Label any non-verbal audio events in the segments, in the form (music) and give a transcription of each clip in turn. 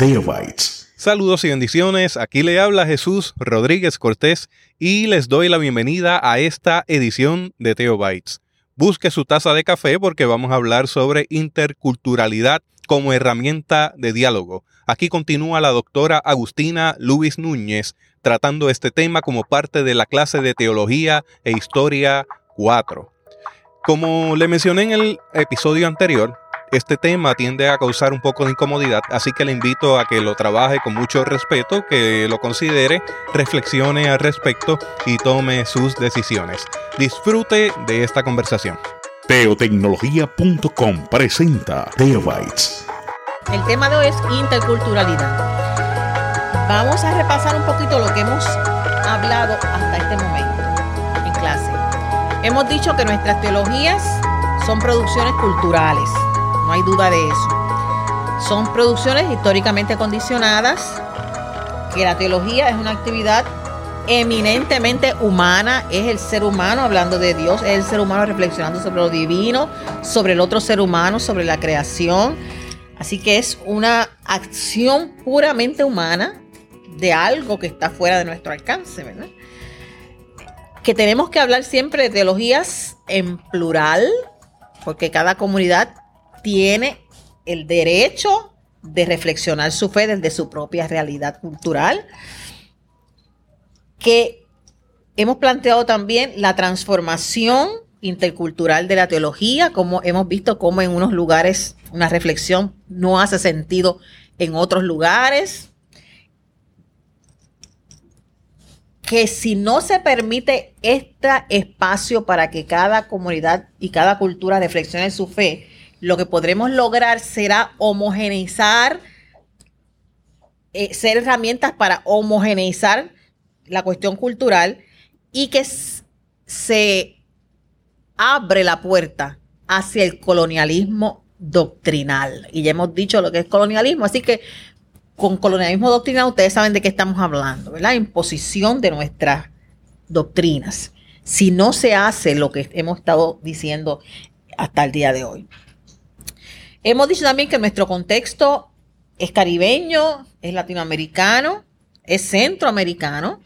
Teobytes. Saludos y bendiciones. Aquí le habla Jesús Rodríguez Cortés y les doy la bienvenida a esta edición de Teobytes. Busque su taza de café porque vamos a hablar sobre interculturalidad como herramienta de diálogo. Aquí continúa la doctora Agustina Luis Núñez tratando este tema como parte de la clase de Teología e Historia 4. Como le mencioné en el episodio anterior, este tema tiende a causar un poco de incomodidad, así que le invito a que lo trabaje con mucho respeto, que lo considere, reflexione al respecto y tome sus decisiones. Disfrute de esta conversación. Teotecnología.com presenta Teobytes. El tema de hoy es interculturalidad. Vamos a repasar un poquito lo que hemos hablado hasta este momento en clase. Hemos dicho que nuestras teologías son producciones culturales no hay duda de eso. Son producciones históricamente condicionadas, que la teología es una actividad eminentemente humana, es el ser humano hablando de Dios, es el ser humano reflexionando sobre lo divino, sobre el otro ser humano, sobre la creación. Así que es una acción puramente humana de algo que está fuera de nuestro alcance, ¿verdad? Que tenemos que hablar siempre de teologías en plural, porque cada comunidad tiene el derecho de reflexionar su fe desde su propia realidad cultural, que hemos planteado también la transformación intercultural de la teología, como hemos visto cómo en unos lugares una reflexión no hace sentido en otros lugares, que si no se permite este espacio para que cada comunidad y cada cultura reflexione su fe, lo que podremos lograr será homogeneizar, eh, ser herramientas para homogeneizar la cuestión cultural y que se abre la puerta hacia el colonialismo doctrinal. Y ya hemos dicho lo que es colonialismo, así que con colonialismo doctrinal ustedes saben de qué estamos hablando, ¿verdad? Imposición de nuestras doctrinas. Si no se hace lo que hemos estado diciendo hasta el día de hoy. Hemos dicho también que nuestro contexto es caribeño, es latinoamericano, es centroamericano,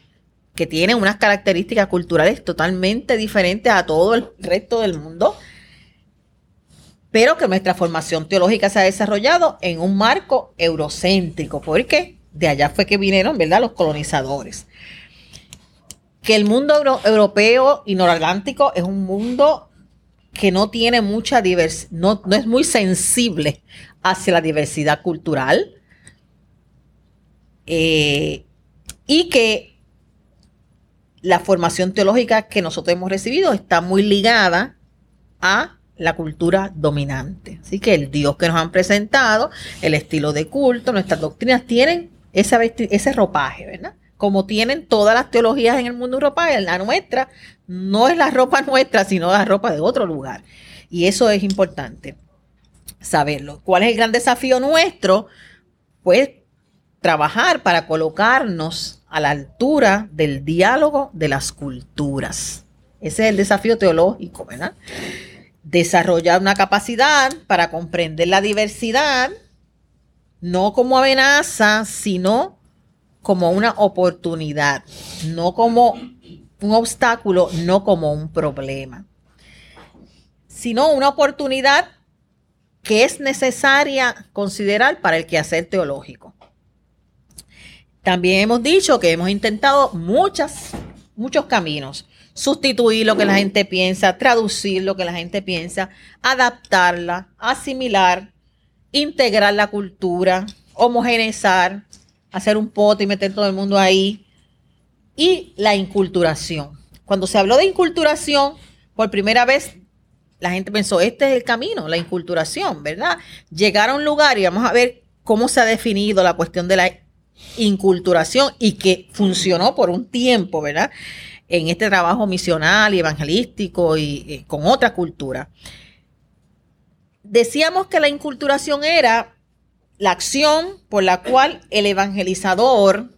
que tiene unas características culturales totalmente diferentes a todo el resto del mundo, pero que nuestra formación teológica se ha desarrollado en un marco eurocéntrico, porque de allá fue que vinieron, ¿verdad?, los colonizadores. Que el mundo europeo y noratlántico es un mundo que no tiene mucha diversidad, no, es muy sensible hacia la diversidad cultural eh, y que la formación teológica que nosotros hemos recibido está muy ligada a la cultura dominante. Así que el Dios que nos han presentado, el estilo de culto, nuestras doctrinas tienen ese ropaje, ¿verdad? Como tienen todas las teologías en el mundo ropaje, la nuestra no es la ropa (laughs) nuestra, sino la ropa de otro lugar. Y eso es importante saberlo. ¿Cuál es el gran desafío nuestro? Pues trabajar para colocarnos a la altura del diálogo de las culturas. Ese es el desafío teológico, ¿verdad? Desarrollar una capacidad para comprender la diversidad, no como amenaza, sino como una oportunidad, no como un obstáculo, no como un problema, sino una oportunidad que es necesaria considerar para el quehacer teológico. También hemos dicho que hemos intentado muchas, muchos caminos. Sustituir lo que la gente piensa, traducir lo que la gente piensa, adaptarla, asimilar, integrar la cultura, homogeneizar, hacer un pote y meter todo el mundo ahí, y la inculturación. Cuando se habló de inculturación, por primera vez la gente pensó, este es el camino, la inculturación, ¿verdad? Llegar a un lugar y vamos a ver cómo se ha definido la cuestión de la inculturación y que funcionó por un tiempo, ¿verdad? En este trabajo misional y evangelístico y, y con otra cultura. Decíamos que la inculturación era la acción por la cual el evangelizador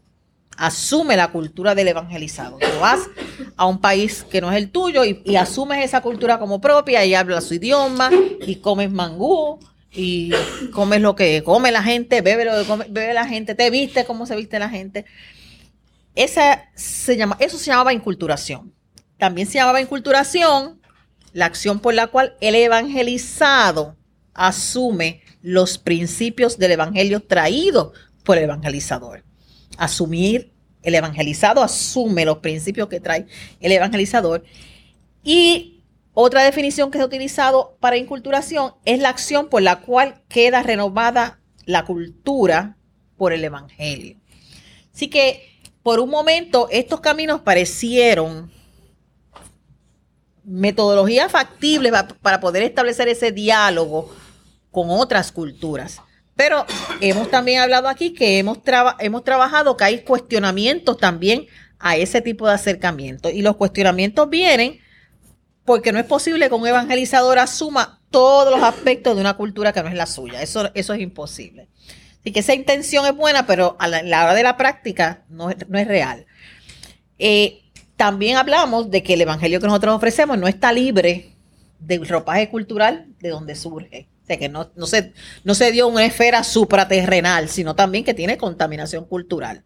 asume la cultura del evangelizado. Tú vas a un país que no es el tuyo y, asumes esa cultura como propia y hablas su idioma y comes mangú y comes lo que come la gente, bebe lo que bebe la gente, te viste como se viste la gente. Esa se llama, eso se llamaba inculturación. También se llamaba inculturación la acción por la cual el evangelizado asume los principios del evangelio traído por el evangelizador. Asumir, el evangelizado asume los principios que trae el evangelizador. Y otra definición que se ha utilizado para inculturación es la acción por la cual queda renovada la cultura por el evangelio. Así que por un momento estos caminos parecieron metodologías factibles para poder establecer ese diálogo con otras culturas. Pero hemos también hablado aquí que hemos, hemos trabajado que hay cuestionamientos también a ese tipo de acercamiento. Y los cuestionamientos vienen porque no es posible que un evangelizador asuma todos los aspectos de una cultura que no es la suya. Eso, eso es imposible. Así que esa intención es buena, pero a la, hora de la práctica no, es real. Eh, también hablamos de que el evangelio que nosotros ofrecemos no está libre del ropaje cultural de donde surge. O sea, que no, se, no se dio una esfera supraterrenal, sino también que tiene contaminación cultural.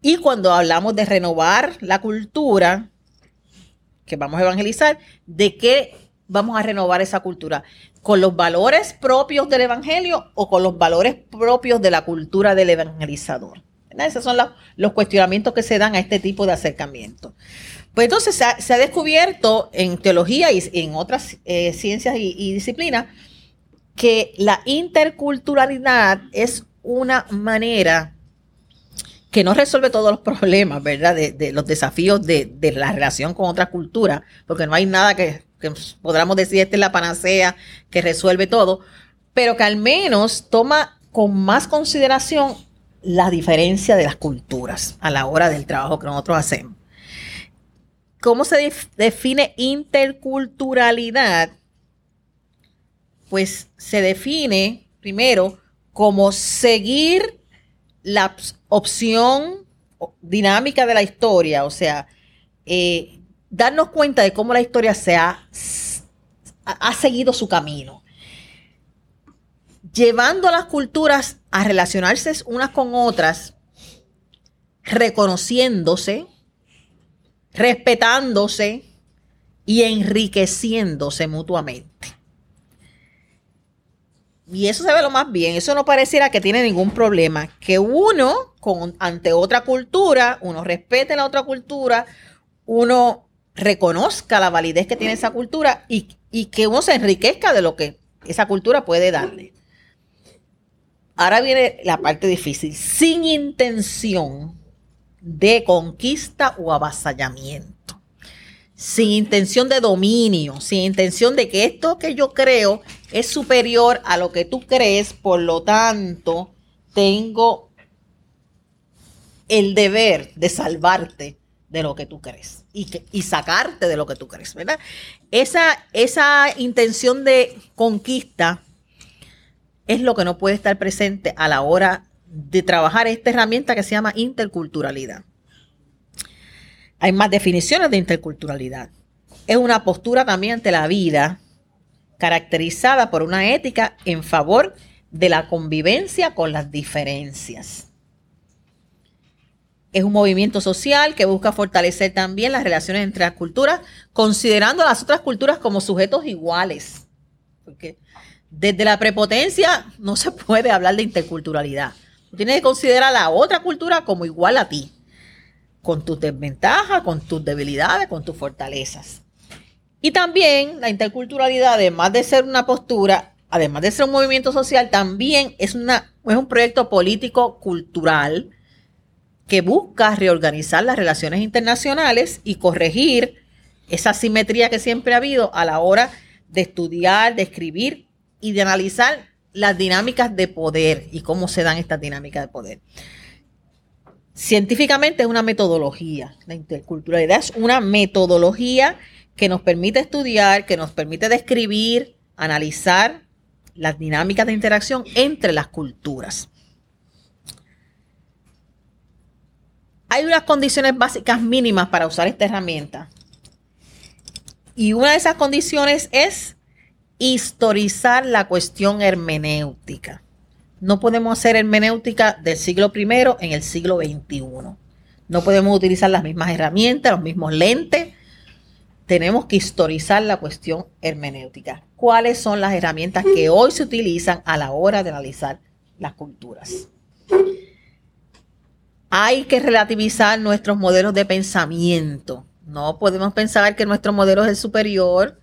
Y cuando hablamos de renovar la cultura que vamos a evangelizar, ¿de qué vamos a renovar esa cultura? ¿Con los valores propios del evangelio o con los valores propios de la cultura del evangelizador? Esos son los cuestionamientos que se dan a este tipo de acercamiento. Pues entonces se ha, descubierto en teología y en otras eh, ciencias y, disciplinas que la interculturalidad es una manera que no resuelve todos los problemas, ¿verdad? De, los desafíos de, la relación con otra cultura, porque no hay nada que, que podamos decir, esta es la panacea que resuelve todo, pero que al menos toma con más consideración la diferencia de las culturas a la hora del trabajo que nosotros hacemos. ¿Cómo se define interculturalidad? Pues se define primero como seguir la opción dinámica de la historia, o sea, eh, darnos cuenta de cómo la historia se ha, ha seguido su camino, llevando a las culturas a relacionarse unas con otras, reconociéndose, respetándose y enriqueciéndose mutuamente. Y eso se ve lo más bien. Eso no pareciera que tiene ningún problema. Que uno, con, ante otra cultura, uno respete la otra cultura, uno reconozca la validez que tiene esa cultura y, y que uno se enriquezca de lo que esa cultura puede darle. Ahora viene la parte difícil. Sin intención de conquista o avasallamiento, sin intención de dominio, sin intención de que esto que yo creo es superior a lo que tú crees, por lo tanto, tengo el deber de salvarte de lo que tú crees y, y sacarte de lo que tú crees, ¿verdad? Esa, esa intención de conquista es lo que no puede estar presente a la hora de trabajar esta herramienta que se llama interculturalidad. Hay más definiciones de interculturalidad. Es una postura también ante la vida caracterizada por una ética en favor de la convivencia con las diferencias. Es un movimiento social que busca fortalecer también las relaciones entre las culturas, considerando a las otras culturas como sujetos iguales. Porque desde la prepotencia no se puede hablar de interculturalidad. Tienes que considerar a la otra cultura como igual a ti, con tus desventajas, con tus debilidades, con tus fortalezas. Y también la interculturalidad, además de ser una postura, además de ser un movimiento social, también es, una, es un proyecto político cultural que busca reorganizar las relaciones internacionales y corregir esa simetría que siempre ha habido a la hora de estudiar, de escribir y de analizar las dinámicas de poder y cómo se dan estas dinámicas de poder. Científicamente es una metodología. La interculturalidad es una metodología que nos permite estudiar, que nos permite describir, analizar las dinámicas de interacción entre las culturas. Hay unas condiciones básicas mínimas para usar esta herramienta. Y una de esas condiciones es historizar la cuestión hermenéutica. No podemos hacer hermenéutica del siglo I en el siglo XXI. No podemos utilizar las mismas herramientas, los mismos lentes. Tenemos que historizar la cuestión hermenéutica. ¿Cuáles son las herramientas que hoy se utilizan a la hora de analizar las culturas? Hay que relativizar nuestros modelos de pensamiento. No podemos pensar que nuestro modelo es superior.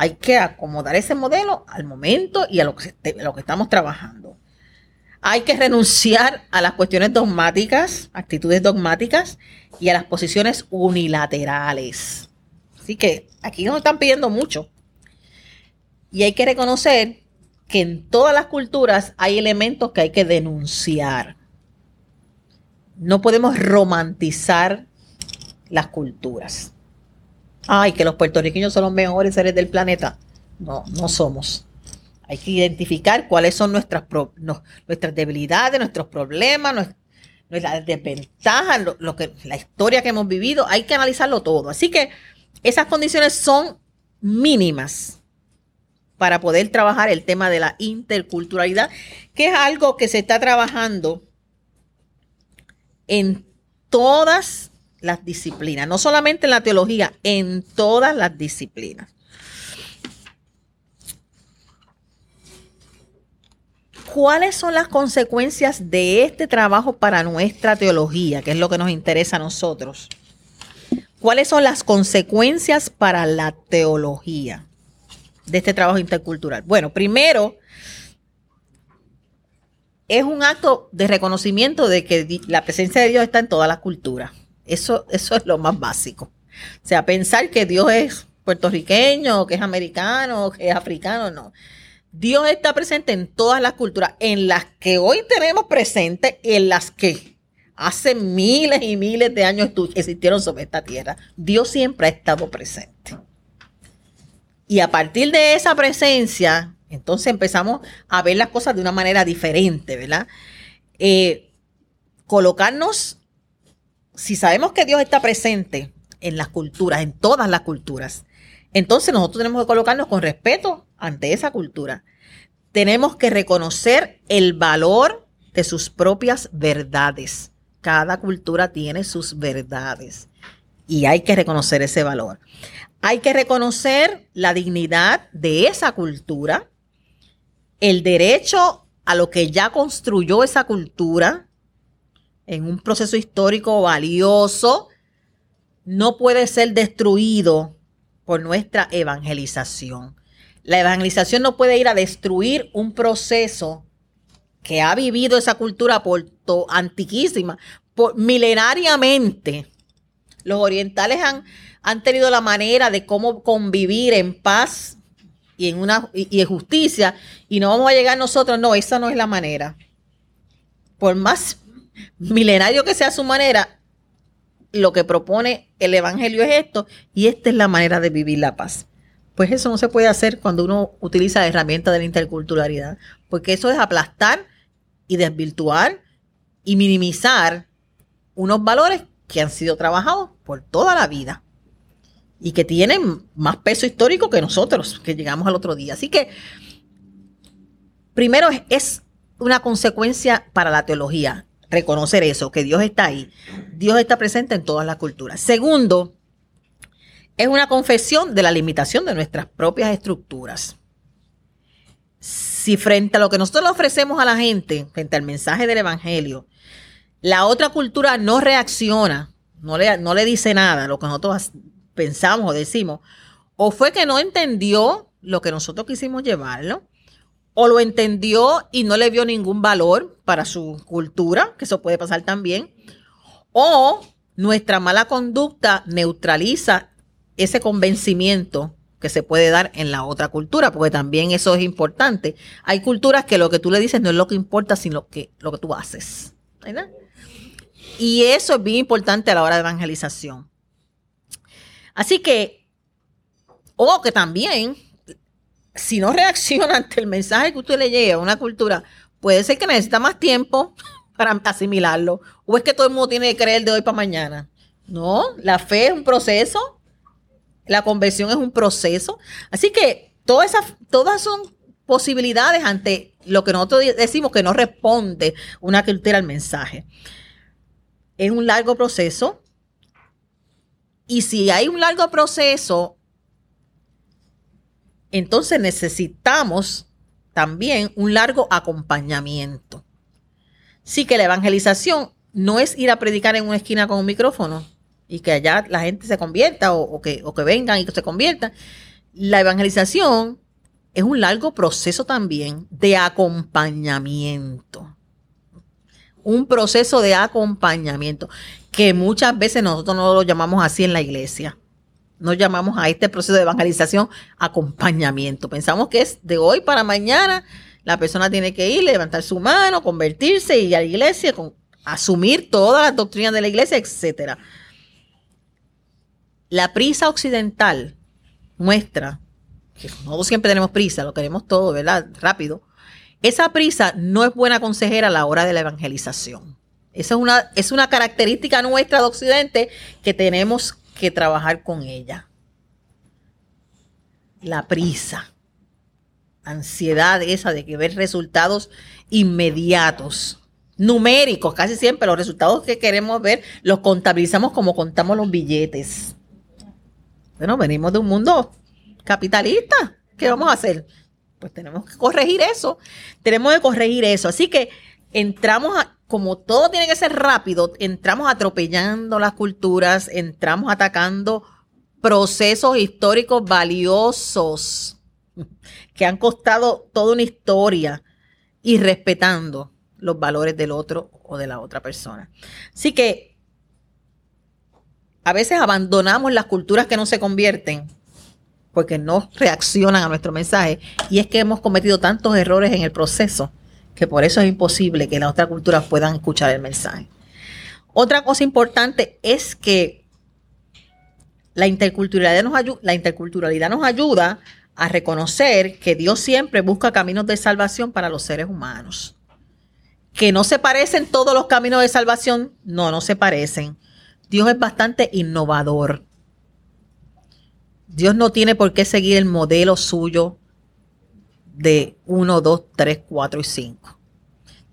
Hay que acomodar ese modelo al momento y a lo que, estamos trabajando. Hay que renunciar a las cuestiones dogmáticas, actitudes dogmáticas y a las posiciones unilaterales. Así que aquí nos están pidiendo mucho. Y hay que reconocer que en todas las culturas hay elementos que hay que denunciar. No podemos romantizar las culturas. Ay, que los puertorriqueños son los mejores seres del planeta. No, no somos. Hay que identificar cuáles son nuestras, nuestras debilidades, nuestros problemas, nuestras desventajas, lo, la historia que hemos vivido. Hay que analizarlo todo. Así que esas condiciones son mínimas para poder trabajar el tema de la interculturalidad, que es algo que se está trabajando en todas las disciplinas, no solamente en la teología, en todas las disciplinas. ¿Cuáles son las consecuencias de este trabajo para nuestra teología, que es lo que nos interesa a nosotros? ¿Cuáles son las consecuencias para la teología de este trabajo intercultural? Bueno, primero, es un acto de reconocimiento de que la presencia de Dios está en todas las culturas. Eso, eso es lo más básico. O sea, pensar que Dios es puertorriqueño, que es americano, que es africano, no. Dios está presente en todas las culturas, en las que hoy tenemos presente, en las que hace miles y miles de años existieron sobre esta tierra. Dios siempre ha estado presente. Y a partir de esa presencia, entonces empezamos a ver las cosas de una manera diferente, ¿verdad? Eh, colocarnos, si sabemos que Dios está presente en las culturas, en todas las culturas, entonces nosotros tenemos que colocarnos con respeto ante esa cultura. Tenemos que reconocer el valor de sus propias verdades. Cada cultura tiene sus verdades y hay que reconocer ese valor. Hay que reconocer la dignidad de esa cultura el derecho a lo que ya construyó esa cultura en un proceso histórico valioso no puede ser destruido por nuestra evangelización. La evangelización no puede ir a destruir un proceso que ha vivido esa cultura por antiquísima, por, milenariamente. Los orientales han, han tenido la manera de cómo convivir en paz y en una y, en justicia y no vamos a llegar nosotros, no, esa no es la manera. Por más milenario que sea su manera, lo que propone el evangelio es esto y esta es la manera de vivir la paz. Pues eso no se puede hacer cuando uno utiliza la herramienta de la interculturalidad, porque eso es aplastar y desvirtuar y minimizar unos valores que han sido trabajados por toda la vida y que tienen más peso histórico que nosotros, que llegamos al otro día. Así que, primero es, una consecuencia para la teología, reconocer eso, que Dios está ahí. Dios está presente en todas las culturas. Segundo, es una confesión de la limitación de nuestras propias estructuras. Si frente a lo que nosotros le ofrecemos a la gente, frente al mensaje del Evangelio, la otra cultura no reacciona, no le, no le dice nada, lo que nosotros pensamos o decimos, o fue que no entendió lo que nosotros quisimos llevarlo, o lo entendió y no le vio ningún valor para su cultura, que eso puede pasar también, o nuestra mala conducta neutraliza ese convencimiento que se puede dar en la otra cultura, porque también eso es importante. Hay culturas que lo que tú le dices no es lo que importa, sino que, lo que tú haces. Y eso es bien importante a la hora de evangelización. Así que, o que también, si no reacciona ante el mensaje que usted le llega a una cultura, puede ser que necesita más tiempo (laughs) para asimilarlo. O es que todo el mundo tiene que creer de hoy para mañana. No, la fe es un proceso, la conversión es un proceso. Así que todas esas, todas son posibilidades ante lo que nosotros decimos que no responde una cultura al mensaje. Es un largo proceso. Y si hay un largo proceso, entonces necesitamos también un largo acompañamiento. Sí que la evangelización no es ir a predicar en una esquina con un micrófono y que allá la gente se convierta o, que, o que vengan y que se conviertan. La evangelización es un largo proceso también de acompañamiento. Un proceso de acompañamiento que muchas veces nosotros no lo llamamos así en la iglesia. No llamamos a este proceso de evangelización acompañamiento. Pensamos que es de hoy para mañana. La persona tiene que ir, levantar su mano, convertirse y ir a la iglesia, con, asumir todas las doctrinas de la iglesia, etc. La prisa occidental muestra que nosotros siempre tenemos prisa, lo queremos todo, ¿verdad? Rápido. Esa prisa no es buena consejera a la hora de la evangelización. Esa es una, es una característica nuestra de Occidente que tenemos que trabajar con ella. La prisa, ansiedad esa de que ver resultados inmediatos, numéricos, casi siempre los resultados que queremos ver los contabilizamos como contamos los billetes. Bueno, venimos de un mundo capitalista. ¿Qué vamos a hacer? Pues tenemos que corregir eso. Tenemos que corregir eso. Así que entramos a, como todo tiene que ser rápido, entramos atropellando las culturas, entramos atacando procesos históricos valiosos (laughs) que han costado toda una historia y respetando los valores del otro o de la otra persona. Así que a veces abandonamos las culturas que no se convierten porque no reaccionan a nuestro mensaje y es que hemos cometido tantos errores en el proceso que por eso es imposible que las otras culturas puedan escuchar el mensaje. Otra cosa importante es que la interculturalidad nos, la interculturalidad nos ayuda a reconocer que Dios siempre busca caminos de salvación para los seres humanos. Que no se parecen todos los caminos de salvación, no, no se parecen. Dios es bastante innovador. Dios no tiene por qué seguir el modelo suyo de 1, 2, 3, 4 y 5.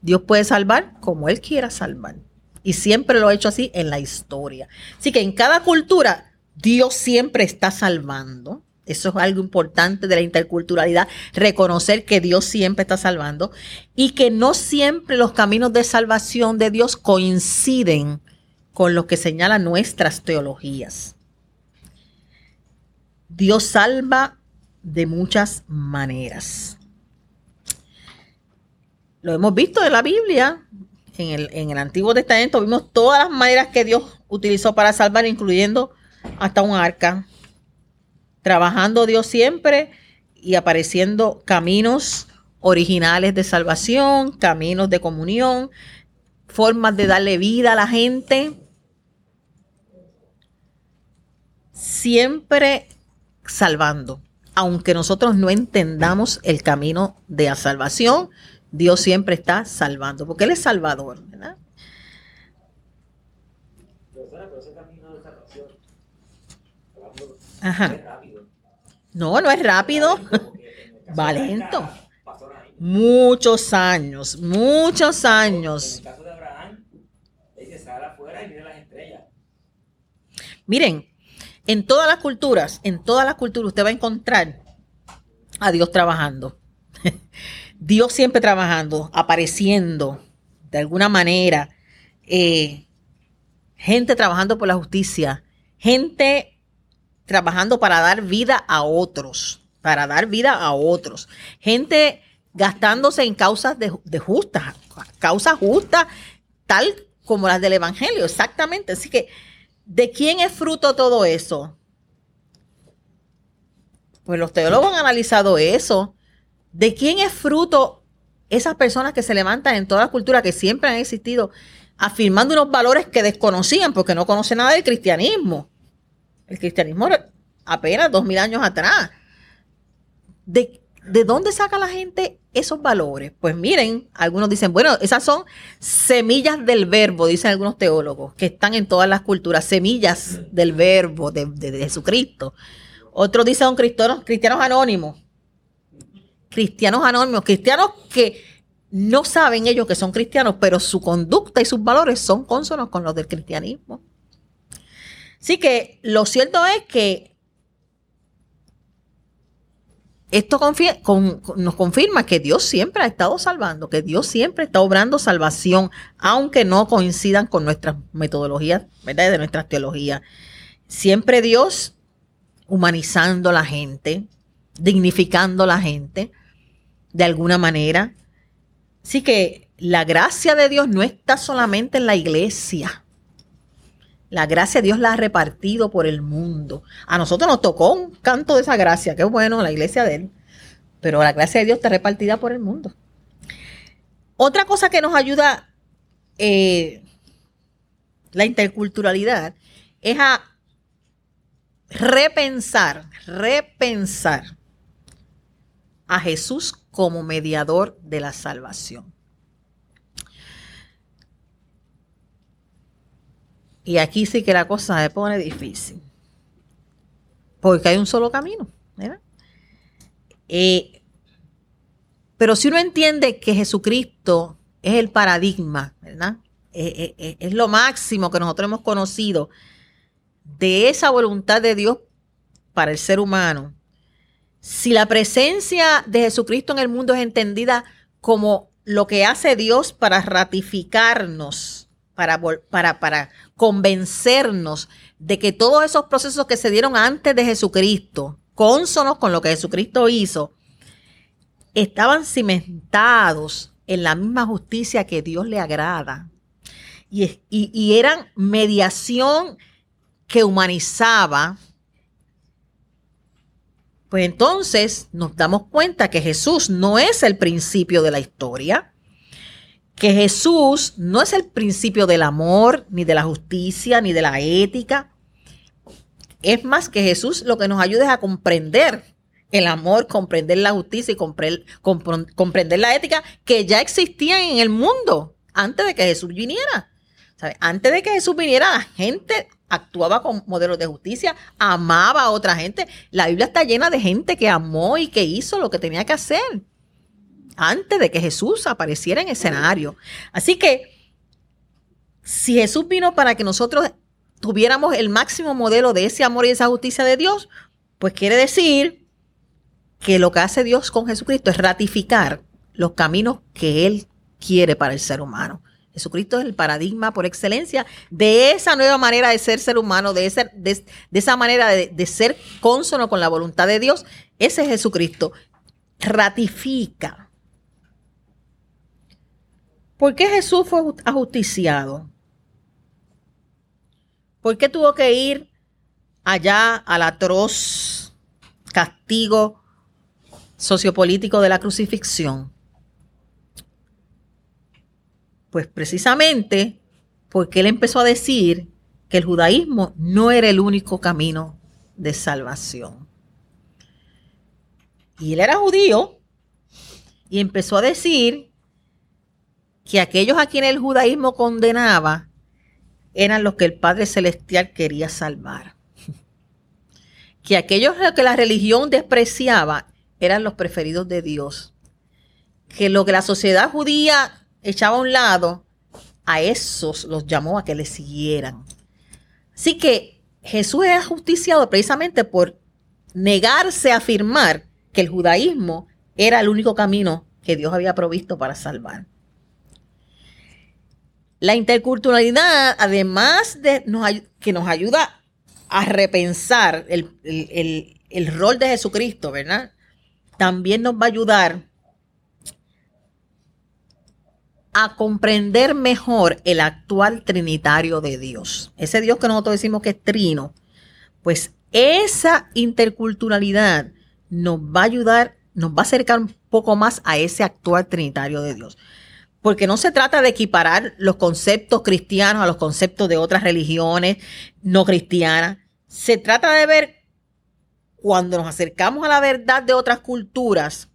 Dios puede salvar como Él quiera salvar. Y siempre lo ha hecho así en la historia. Así que en cada cultura Dios siempre está salvando. Eso es algo importante de la interculturalidad, reconocer que Dios siempre está salvando y que no siempre los caminos de salvación de Dios coinciden con lo que señalan nuestras teologías. Dios salva de muchas maneras. Lo hemos visto en la Biblia, en el, en el Antiguo Testamento, vimos todas las maneras que Dios utilizó para salvar, incluyendo hasta un arca. Trabajando Dios siempre y apareciendo caminos originales de salvación, caminos de comunión, formas de darle vida a la gente. Siempre salvando, aunque nosotros no entendamos el camino de la salvación, Dios siempre está salvando, porque Él es salvador, ¿verdad? Ajá. No, no es rápido. (laughs) Va lento. Muchos años, muchos años. Miren, en todas las culturas, en todas las culturas usted va a encontrar a Dios trabajando. (laughs) Dios siempre trabajando, apareciendo de alguna manera, eh, gente trabajando por la justicia, gente trabajando para dar vida a otros, para dar vida a otros, gente gastándose en causas de, de justas, causas justas, tal como las del Evangelio, exactamente. Así que, ¿de quién es fruto todo eso? Pues los teólogos han analizado eso. ¿De quién es fruto esas personas que se levantan en toda la cultura que siempre han existido, afirmando unos valores que desconocían porque no conocen nada del cristianismo? El cristianismo apenas dos mil años atrás. ¿De, ¿De dónde saca la gente esos valores? Pues miren, algunos dicen, bueno, esas son semillas del verbo, dicen algunos teólogos, que están en todas las culturas, semillas del verbo de, de Jesucristo. Otros dicen cristianos, cristianos anónimos cristianos anónimos, cristianos que no saben ellos que son cristianos, pero su conducta y sus valores son consonos con los del cristianismo. Así que lo cierto es que esto nos confirma que Dios siempre ha estado salvando, que Dios siempre está obrando salvación, aunque no coincidan con nuestras metodologías, ¿verdad? De nuestras teologías. Siempre Dios humanizando a la gente, dignificando la gente de alguna manera. Así que la gracia de Dios no está solamente en la iglesia. La gracia Dios la ha repartido por el mundo. A nosotros nos tocó un canto de esa gracia, qué bueno, la iglesia de Él. Pero la gracia de Dios está repartida por el mundo. Otra cosa que nos ayuda eh, la interculturalidad es a repensar, repensar a Jesús como mediador de la salvación. Y aquí sí que la cosa se pone difícil. Porque hay un solo camino. Eh, pero si uno entiende que Jesucristo es el paradigma, ¿verdad? Eh, eh, es lo máximo que nosotros hemos conocido de esa voluntad de Dios para el ser humano. Si la presencia de Jesucristo en el mundo es entendida como lo que hace Dios para ratificarnos para, para, para convencernos de que todos esos procesos que se dieron antes de Jesucristo, cónsonos con lo que Jesucristo hizo, estaban cimentados en la misma justicia que Dios le agrada. Y, y, eran mediación que humanizaba, pues entonces nos damos cuenta que Jesús no es el principio de la historia, que Jesús no es el principio del amor, ni de la justicia, ni de la ética. Es más que Jesús lo que nos ayuda es a comprender el amor, comprender la justicia y comprender la ética que ya existían en el mundo antes de que Jesús viniera. Antes de que Jesús viniera, la gente actuaba con modelos de justicia, amaba a otra gente. La Biblia está llena de gente que amó y que hizo lo que tenía que hacer antes de que Jesús apareciera en escenario. Así que si Jesús vino para que nosotros tuviéramos el máximo modelo de ese amor y esa justicia de Dios, pues quiere decir que lo que hace Dios con Jesucristo es ratificar los caminos que Él quiere para el ser humano. Jesucristo es el paradigma por excelencia de esa nueva manera de ser ser humano, de, de, esa manera de, de ser cónsono con la voluntad de Dios. Ese es Jesucristo. Ratifica ¿Por qué Jesús fue ajusticiado? ¿Por qué tuvo que ir allá al atroz castigo sociopolítico de la crucifixión? Pues precisamente porque él empezó a decir que el judaísmo no era el único camino de salvación. Y él era judío y empezó a decir que aquellos a quienes el judaísmo condenaba eran los que el Padre Celestial quería salvar. (laughs) Que aquellos que la religión despreciaba eran los preferidos de Dios. Que lo que la sociedad judía echaba a un lado, a esos los llamó a que le siguieran. Así que Jesús es justiciado precisamente por negarse a afirmar que el judaísmo era el único camino que Dios había provisto para salvar. La interculturalidad, además de que nos ayuda a repensar el, el rol de Jesucristo, ¿verdad? También nos va a ayudar a comprender mejor el actual trinitario de Dios. Ese Dios que nosotros decimos que es trino, pues esa interculturalidad nos va a ayudar, nos va a acercar un poco más a ese actual trinitario de Dios porque no se trata de equiparar los conceptos cristianos a los conceptos de otras religiones no cristianas. Se trata de ver cuando nos acercamos a la verdad de otras culturas,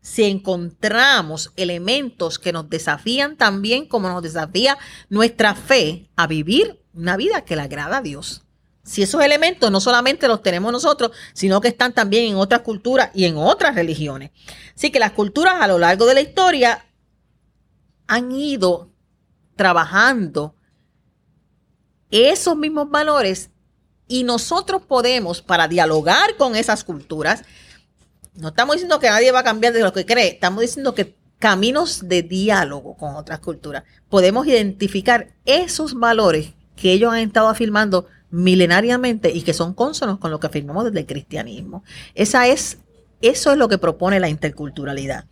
si encontramos elementos que nos desafían también como nos desafía nuestra fe a vivir una vida que le agrada a Dios. si esos elementos no solamente los tenemos nosotros, sino que están también en otras culturas y en otras religiones. Así que las culturas a lo largo de la historia han ido trabajando esos mismos valores y nosotros podemos, para dialogar con esas culturas, no estamos diciendo que nadie va a cambiar de lo que cree, estamos diciendo que caminos de diálogo con otras culturas, podemos identificar esos valores que ellos han estado afirmando milenariamente y que son consonos con lo que afirmamos desde el cristianismo. Esa es, eso es lo que propone la interculturalidad.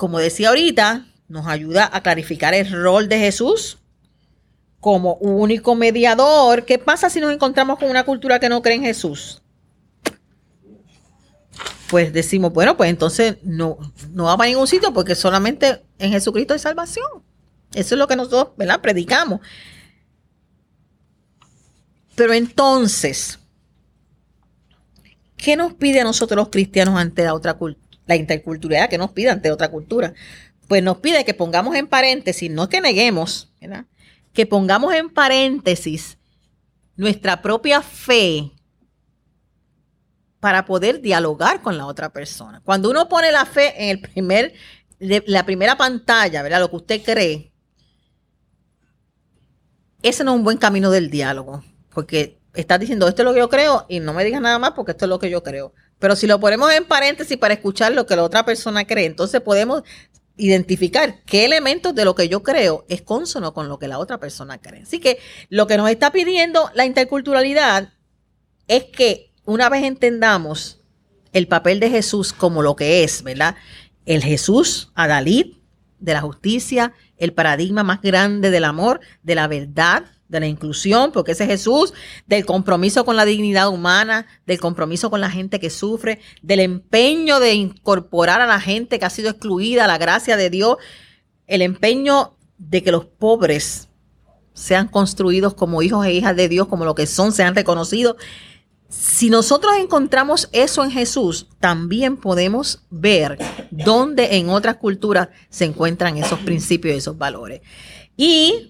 Como decía ahorita, nos ayuda a clarificar el rol de Jesús como único mediador. ¿Qué pasa si nos encontramos con una cultura que no cree en Jesús? Pues decimos, bueno, pues entonces no, no vamos a ningún sitio porque solamente en Jesucristo hay salvación. Eso es lo que nosotros, ¿verdad? Predicamos. Pero entonces, ¿qué nos pide a nosotros los cristianos ante la otra la interculturalidad? ¿Qué nos pide ante otra cultura? Pues nos pide que pongamos en paréntesis, no que neguemos, ¿verdad? que pongamos en paréntesis nuestra propia fe para poder dialogar con la otra persona. Cuando uno pone la fe en el primer, la primera pantalla, ¿verdad? Lo que usted cree, ese no es un buen camino del diálogo, porque estás diciendo esto es lo que yo creo y no me digas nada más porque esto es lo que yo creo. Pero si lo ponemos en paréntesis para escuchar lo que la otra persona cree, entonces podemos identificar qué elementos de lo que yo creo es consono con lo que la otra persona cree. Así que lo que nos está pidiendo la interculturalidad es que una vez entendamos el papel de Jesús como lo que es, ¿verdad? El Jesús Adalid de la justicia, el paradigma más grande del amor, de la verdad, de la inclusión, porque ese Jesús, del compromiso con la dignidad humana, del compromiso con la gente que sufre, del empeño de incorporar a la gente que ha sido excluida a la gracia de Dios, el empeño de que los pobres sean construidos como hijos e hijas de Dios, como lo que son, sean reconocidos. Si nosotros encontramos eso en Jesús, también podemos ver dónde en otras culturas se encuentran esos principios esos valores. Y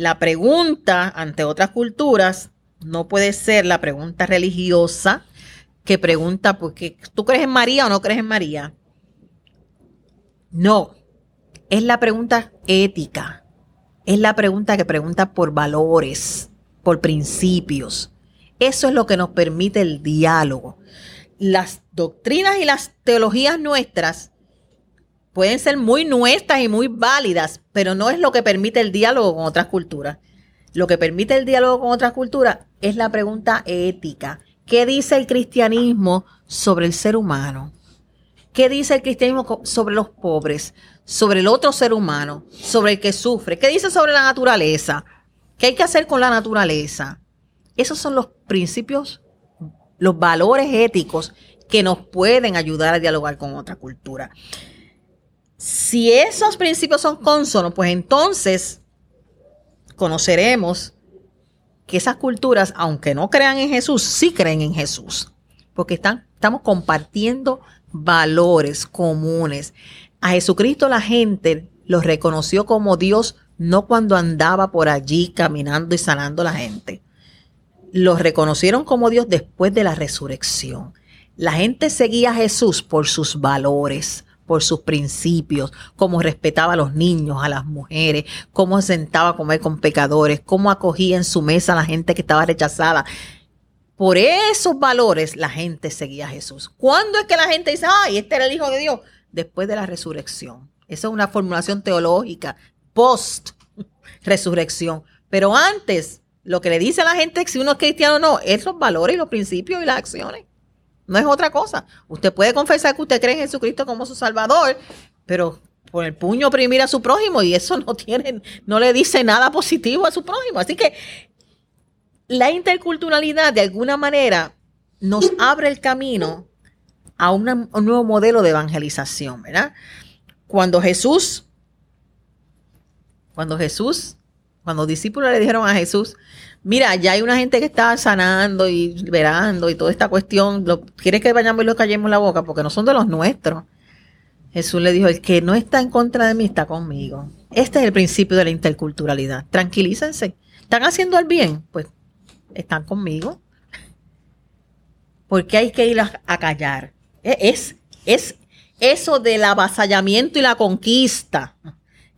la pregunta ante otras culturas no puede ser la pregunta religiosa que pregunta, porque ¿tú crees en María o no crees en María? No, es la pregunta ética, es la pregunta que pregunta por valores, por principios. Eso es lo que nos permite el diálogo. Las doctrinas y las teologías nuestras pueden ser muy nuestras y muy válidas, pero no es lo que permite el diálogo con otras culturas. Lo que permite el diálogo con otras culturas es la pregunta ética. ¿Qué dice el cristianismo sobre el ser humano? ¿Qué dice el cristianismo sobre los pobres, sobre el otro ser humano, sobre el que sufre? ¿Qué dice sobre la naturaleza? ¿Qué hay que hacer con la naturaleza? Esos son los principios, los valores éticos que nos pueden ayudar a dialogar con otra cultura. Si esos principios son consonos, pues entonces conoceremos que esas culturas, aunque no crean en Jesús, sí creen en Jesús, porque están, estamos compartiendo valores comunes. A Jesucristo la gente lo reconoció como Dios no cuando andaba por allí caminando y sanando a la gente. Lo reconocieron como Dios después de la resurrección. La gente seguía a Jesús por sus valores, por sus principios, cómo respetaba a los niños, a las mujeres, cómo se sentaba a comer con pecadores, cómo acogía en su mesa a la gente que estaba rechazada. Por esos valores la gente seguía a Jesús. ¿Cuándo es que la gente dice, ay, este era el Hijo de Dios? Después de la resurrección. Esa es una formulación teológica, post resurrección. Pero antes, lo que le dice a la gente si uno es cristiano o no, es los valores y los principios y las acciones. No es otra cosa. Usted puede confesar que usted cree en Jesucristo como su Salvador, pero por el puño oprimir a su prójimo y eso no tiene, no le dice nada positivo a su prójimo. Así que la interculturalidad de alguna manera nos abre el camino a un nuevo modelo de evangelización, ¿verdad? Cuando Jesús, cuando Jesús, cuando los discípulos le dijeron a Jesús, mira, ya hay una gente que está sanando y liberando y toda esta cuestión, ¿quieres que vayamos y los callemos la boca? Porque no son de los nuestros. Jesús le dijo, el que no está en contra de mí está conmigo. Este es el principio de la interculturalidad. Tranquilícense. están haciendo el bien, pues están conmigo. Porque hay que ir a, callar. E, es, es eso del avasallamiento y la conquista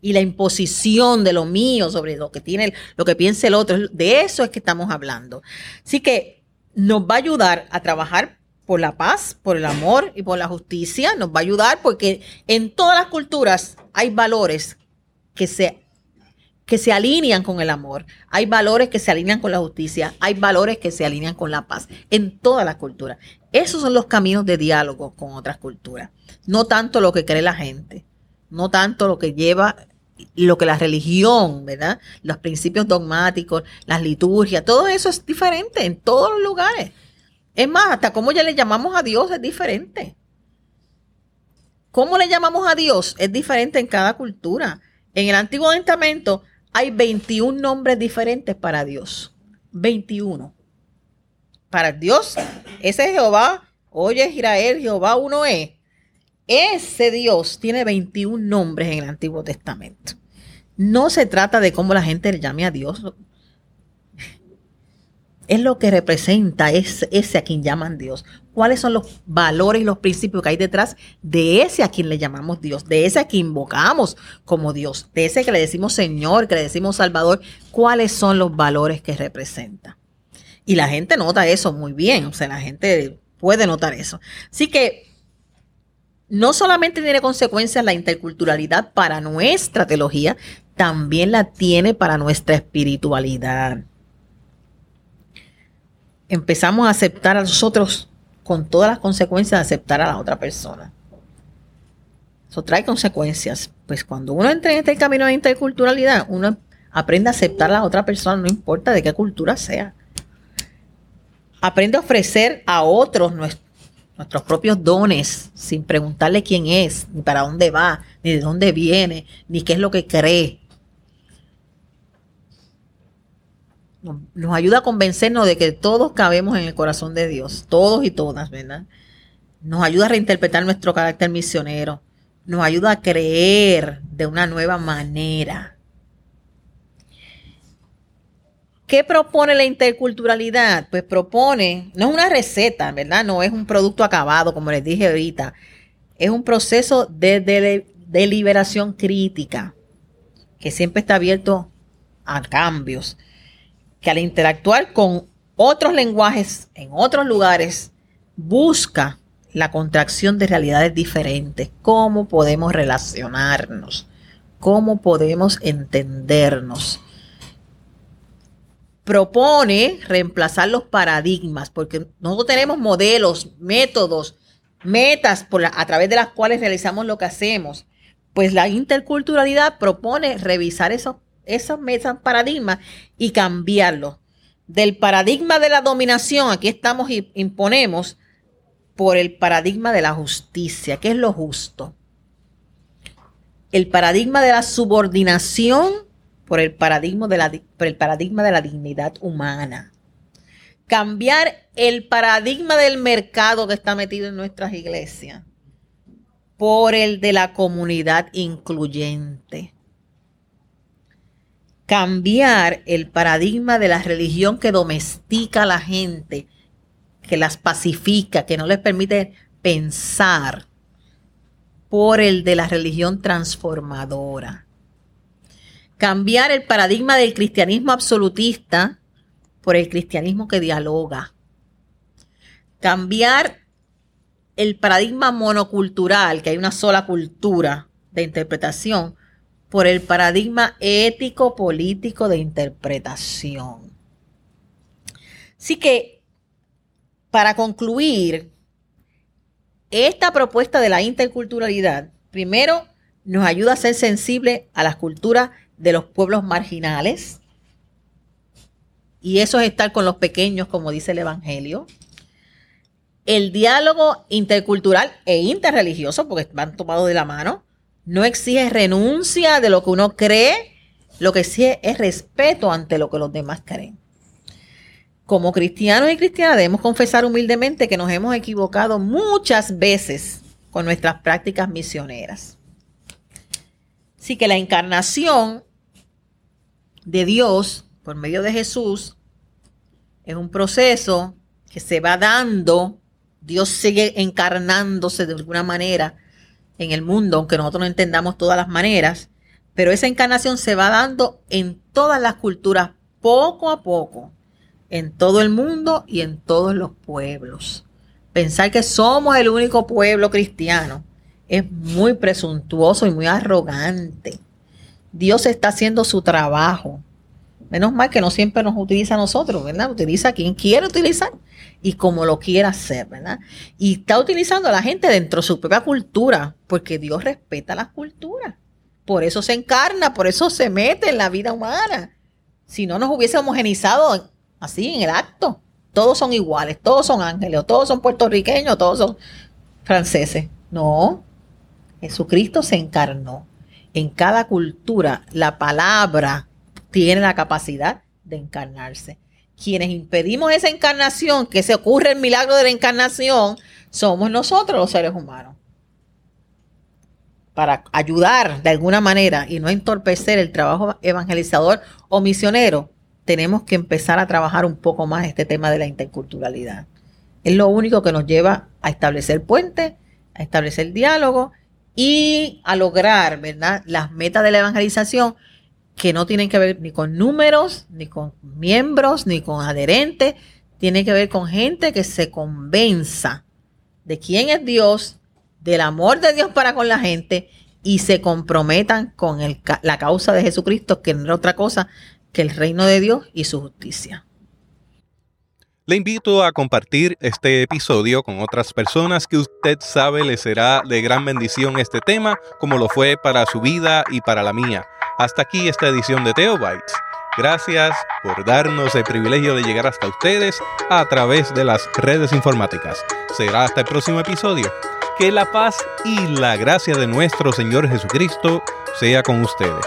y la imposición de lo mío sobre lo que tiene, lo que piensa el otro. De eso es que estamos hablando. Así que nos va a ayudar a trabajar por la paz, por el amor y por la justicia. Nos va a ayudar porque en todas las culturas hay valores que se que se alinean con el amor, hay valores que se alinean con la justicia, hay valores que se alinean con la paz, en todas las culturas. Esos son los caminos de diálogo con otras culturas, no tanto lo que cree la gente, no tanto lo que lleva lo que la religión, ¿verdad? Los principios dogmáticos, las liturgias, todo eso es diferente en todos los lugares. Es más, hasta cómo ya le llamamos a Dios es diferente. ¿Cómo le llamamos a Dios? Es diferente en cada cultura. En el Antiguo Testamento hay 21 nombres diferentes para Dios. 21. Para Dios, ese es Jehová, oye Israel, Jehová uno es. Ese Dios tiene 21 nombres en el Antiguo Testamento. No se trata de cómo la gente le llame a Dios. Es lo que representa ese, ese a quien llaman Dios. ¿Cuáles son los valores y los principios que hay detrás de ese a quien le llamamos Dios? De ese a quien invocamos como Dios. De ese que le decimos Señor, que le decimos Salvador. ¿Cuáles son los valores que representa? Y la gente nota eso muy bien. O sea, la gente puede notar eso. Así que no solamente tiene consecuencias la interculturalidad para nuestra teología, también la tiene para nuestra espiritualidad. Empezamos a aceptar a nosotros con todas las consecuencias de aceptar a la otra persona. Eso trae consecuencias. Pues cuando uno entra en este camino de interculturalidad, uno aprende a aceptar a la otra persona, no importa de qué cultura sea. Aprende a ofrecer a otros nuestros propios dones sin preguntarle quién es, ni para dónde va, ni de dónde viene, ni qué es lo que cree. Nos ayuda a convencernos de que todos cabemos en el corazón de Dios, todos y todas, ¿verdad? Nos ayuda a reinterpretar nuestro carácter misionero, nos ayuda a creer de una nueva manera. ¿Qué propone la interculturalidad? Pues propone, no es una receta, ¿verdad? No es un producto acabado, como les dije ahorita. Es un proceso de, de, de liberación crítica, que siempre está abierto a cambios que al interactuar con otros lenguajes en otros lugares, busca la contracción de realidades diferentes, cómo podemos relacionarnos, cómo podemos entendernos. Propone reemplazar los paradigmas, porque nosotros tenemos modelos, métodos, metas a través de las cuales realizamos lo que hacemos. Pues la interculturalidad propone revisar esos esos paradigmas y cambiarlos. Del paradigma de la dominación, aquí estamos y imponemos, por el paradigma de la justicia, que es lo justo. El paradigma de la subordinación por el paradigma de la, por el paradigma de la dignidad humana. Cambiar el paradigma del mercado que está metido en nuestras iglesias por el de la comunidad incluyente cambiar el paradigma de la religión que domestica a la gente, que las pacifica, que no les permite pensar, por el de la religión transformadora. Cambiar el paradigma del cristianismo absolutista por el cristianismo que dialoga. Cambiar el paradigma monocultural, que hay una sola cultura de interpretación, por el paradigma ético-político de interpretación. Así que, para concluir, esta propuesta de la interculturalidad, primero, nos ayuda a ser sensibles a las culturas de los pueblos marginales. Y eso es estar con los pequeños, como dice el Evangelio. El diálogo intercultural e interreligioso, porque van tomados de la mano no exige renuncia de lo que uno cree, lo que exige es respeto ante lo que los demás creen. Como cristianos y cristianas debemos confesar humildemente que nos hemos equivocado muchas veces con nuestras prácticas misioneras. Así que la encarnación de Dios por medio de Jesús, es un proceso que se va dando, Dios sigue encarnándose de alguna manera en el mundo, aunque nosotros no entendamos todas las maneras, pero esa encarnación se va dando en todas las culturas, poco a poco, en todo el mundo y en todos los pueblos. Pensar que somos el único pueblo cristiano es muy presuntuoso y muy arrogante. Dios está haciendo su trabajo. Menos mal que no siempre nos utiliza a nosotros, ¿verdad? Utiliza a quien quiere utilizar y como lo quiera hacer, ¿verdad? Y está utilizando a la gente dentro de su propia cultura, porque Dios respeta las culturas. Por eso se encarna, por eso se mete en la vida humana. Si no nos hubiese homogenizado así en el acto. Todos son iguales, todos son ángeles, todos son puertorriqueños, todos son franceses. No, Jesucristo se encarnó. En cada cultura la palabra tiene la capacidad de encarnarse. Quienes impedimos esa encarnación, que se ocurre el milagro de la encarnación, somos nosotros los seres humanos para ayudar de alguna manera y no entorpecer el trabajo evangelizador o misionero, tenemos que empezar a trabajar un poco más este tema de la interculturalidad. Es lo único que nos lleva a establecer puentes, a establecer diálogo y a lograr, ¿verdad?, las metas de la evangelización que no tienen que ver ni con números, ni con miembros, ni con adherentes, tiene que ver con gente que se convenza de quién es Dios del amor de Dios para con la gente y se comprometan con la causa de Jesucristo, que no es otra cosa que el reino de Dios y su justicia. Le invito a compartir este episodio con otras personas que usted sabe le será de gran bendición este tema, como lo fue para su vida y para la mía. Hasta aquí esta edición de Teobytes. Gracias por darnos el privilegio de llegar hasta ustedes a través de las redes informáticas. Será hasta el próximo episodio. Que la paz y la gracia de nuestro Señor Jesucristo sea con ustedes.